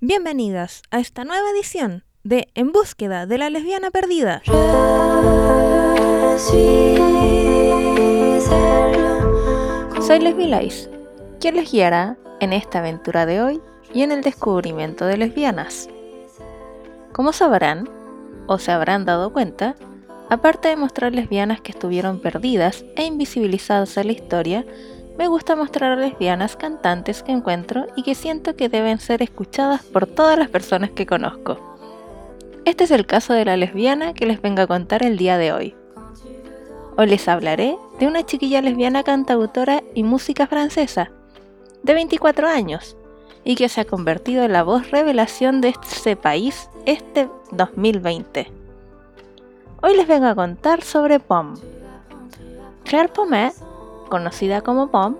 Bienvenidas a esta nueva edición de En búsqueda de la lesbiana perdida. Soy Lesbi Lais, quien les guiará en esta aventura de hoy y en el descubrimiento de lesbianas. Como sabrán, o se habrán dado cuenta, aparte de mostrar lesbianas que estuvieron perdidas e invisibilizadas en la historia, me gusta mostrar lesbianas cantantes que encuentro y que siento que deben ser escuchadas por todas las personas que conozco. Este es el caso de la lesbiana que les vengo a contar el día de hoy. Hoy les hablaré de una chiquilla lesbiana cantautora y música francesa, de 24 años, y que se ha convertido en la voz revelación de este país este 2020. Hoy les vengo a contar sobre POM. Claire Pomet, conocida como POM,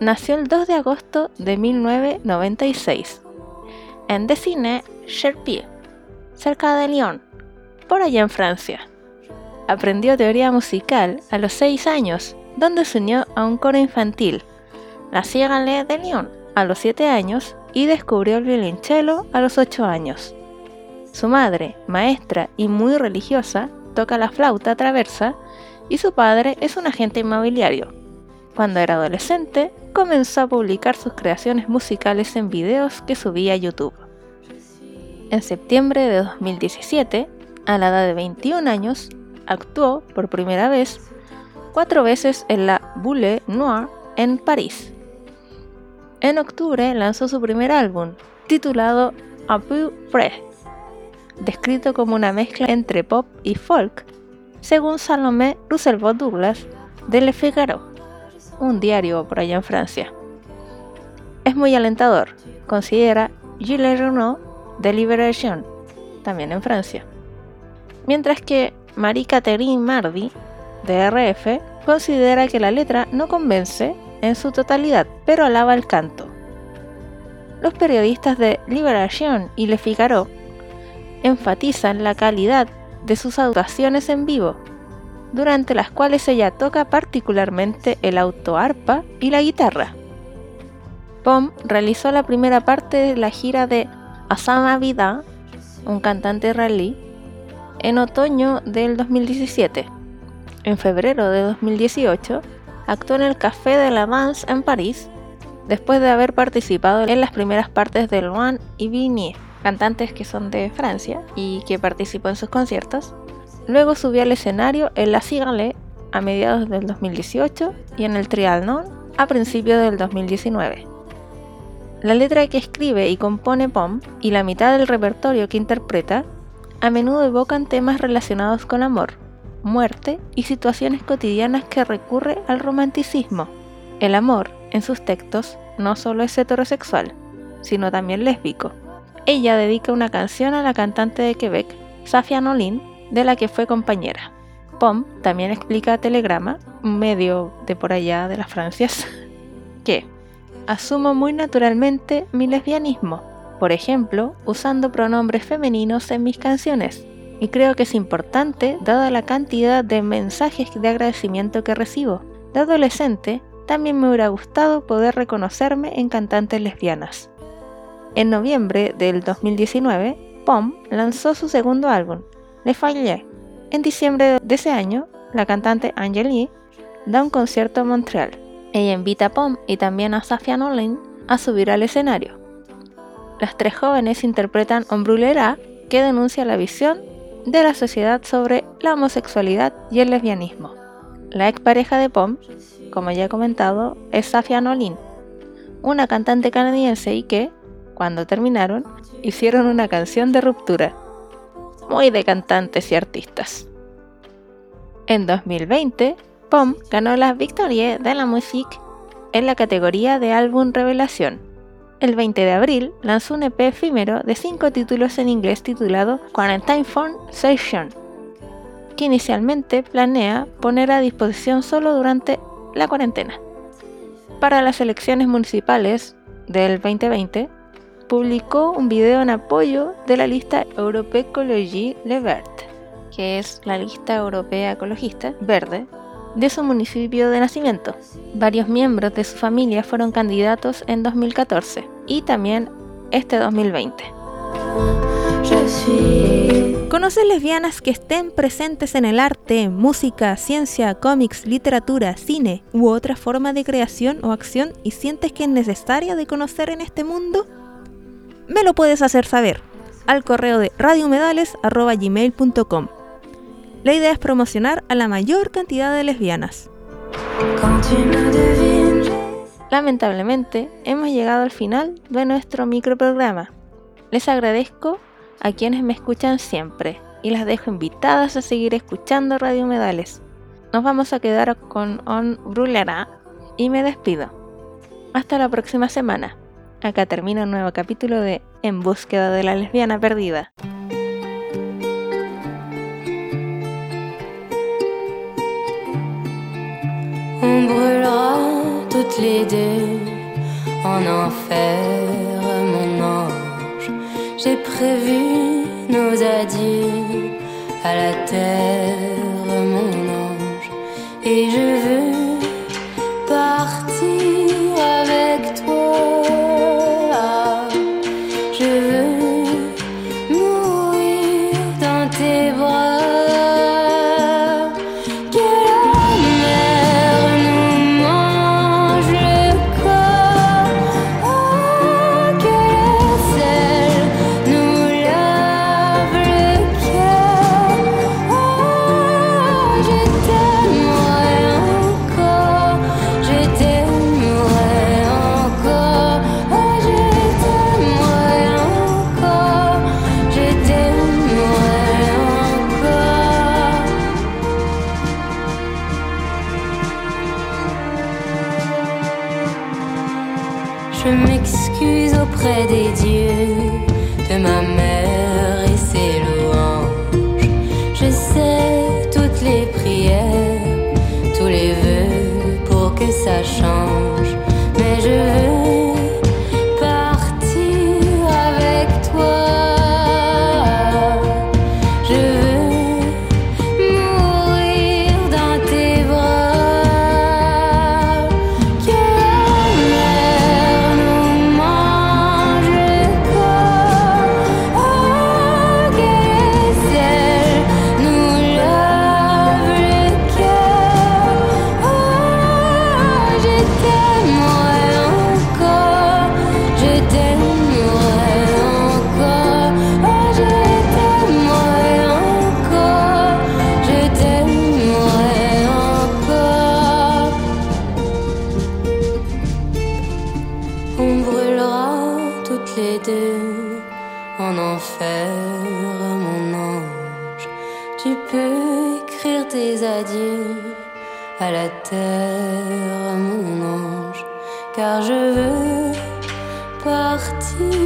nació el 2 de agosto de 1996 en Dessine, Cherpier, cerca de Lyon, por allá en Francia. Aprendió teoría musical a los 6 años, donde se unió a un coro infantil, la de Lyon, a los 7 años y descubrió el violonchelo a los 8 años. Su madre, maestra y muy religiosa, toca la flauta traversa y su padre es un agente inmobiliario. Cuando era adolescente, comenzó a publicar sus creaciones musicales en videos que subía a YouTube. En septiembre de 2017, a la edad de 21 años, actuó por primera vez cuatro veces en la Boule Noire en París. En octubre lanzó su primer álbum, titulado A peu près, descrito como una mezcla entre pop y folk, según Salomé Roosevelt Douglas de Le Figaro, un diario por allá en Francia. Es muy alentador, considera Gilles Renaud de Libération, también en Francia. Mientras que Marie-Catherine Mardy, de RF, considera que la letra no convence en su totalidad, pero alaba el canto. Los periodistas de Libération y Le Figaro enfatizan la calidad de sus actuaciones en vivo, durante las cuales ella toca particularmente el autoarpa y la guitarra. Pom realizó la primera parte de la gira de Asama Vida, un cantante rally, en otoño del 2017. En febrero de 2018, actuó en el Café de la Vance en París, después de haber participado en las primeras partes de Luan y Vigny, cantantes que son de Francia y que participó en sus conciertos. Luego subió al escenario en La Cigale a mediados del 2018 y en el Trianon a principios del 2019. La letra que escribe y compone Pom y la mitad del repertorio que interpreta a menudo evocan temas relacionados con amor, muerte y situaciones cotidianas que recurre al romanticismo. El amor, en sus textos, no solo es heterosexual, sino también lésbico. Ella dedica una canción a la cantante de Quebec, Safia Nolin, de la que fue compañera. Pom también explica a Telegrama, un medio de por allá de las Francias, que asumo muy naturalmente mi lesbianismo por ejemplo, usando pronombres femeninos en mis canciones. Y creo que es importante dada la cantidad de mensajes de agradecimiento que recibo. De adolescente, también me hubiera gustado poder reconocerme en cantantes lesbianas. En noviembre del 2019, Pom lanzó su segundo álbum, Le Fallé. En diciembre de ese año, la cantante Angélie da un concierto en Montreal. Ella invita a Pom y también a Safia Nolin a subir al escenario las tres jóvenes interpretan Ombrulera, que denuncia la visión de la sociedad sobre la homosexualidad y el lesbianismo. La expareja de Pom, como ya he comentado, es Safia Nolin, una cantante canadiense y que, cuando terminaron, hicieron una canción de ruptura. muy de cantantes y artistas. En 2020, POM ganó la Victoria de la Musique en la categoría de álbum revelación. El 20 de abril lanzó un EP efímero de 5 títulos en inglés titulado Quarantine Phone Session, que inicialmente planea poner a disposición solo durante la cuarentena. Para las elecciones municipales del 2020, publicó un video en apoyo de la lista Europe Ecologie Le Vert, que es la lista europea ecologista verde de su municipio de nacimiento. Varios miembros de su familia fueron candidatos en 2014 y también este 2020. ¿Conoces lesbianas que estén presentes en el arte, música, ciencia, cómics, literatura, cine u otra forma de creación o acción y sientes que es necesaria de conocer en este mundo? Me lo puedes hacer saber al correo de radiohumedales.gmail.com la idea es promocionar a la mayor cantidad de lesbianas. Lamentablemente, hemos llegado al final de nuestro microprograma. Les agradezco a quienes me escuchan siempre y las dejo invitadas a seguir escuchando Radio Humedales. Nos vamos a quedar con On Brulera y me despido. Hasta la próxima semana. Acá termina un nuevo capítulo de En búsqueda de la lesbiana perdida. Brûlera toutes les deux en enfer, mon ange. J'ai prévu nos adieux à la terre, mon ange. Et je veux Je m'excuse auprès des dieux de ma mère et ses louanges. Je sais toutes les prières, en enfer, mon ange. Tu peux écrire tes adieux à la terre, mon ange, car je veux partir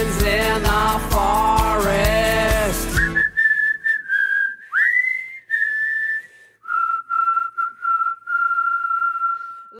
in the forest.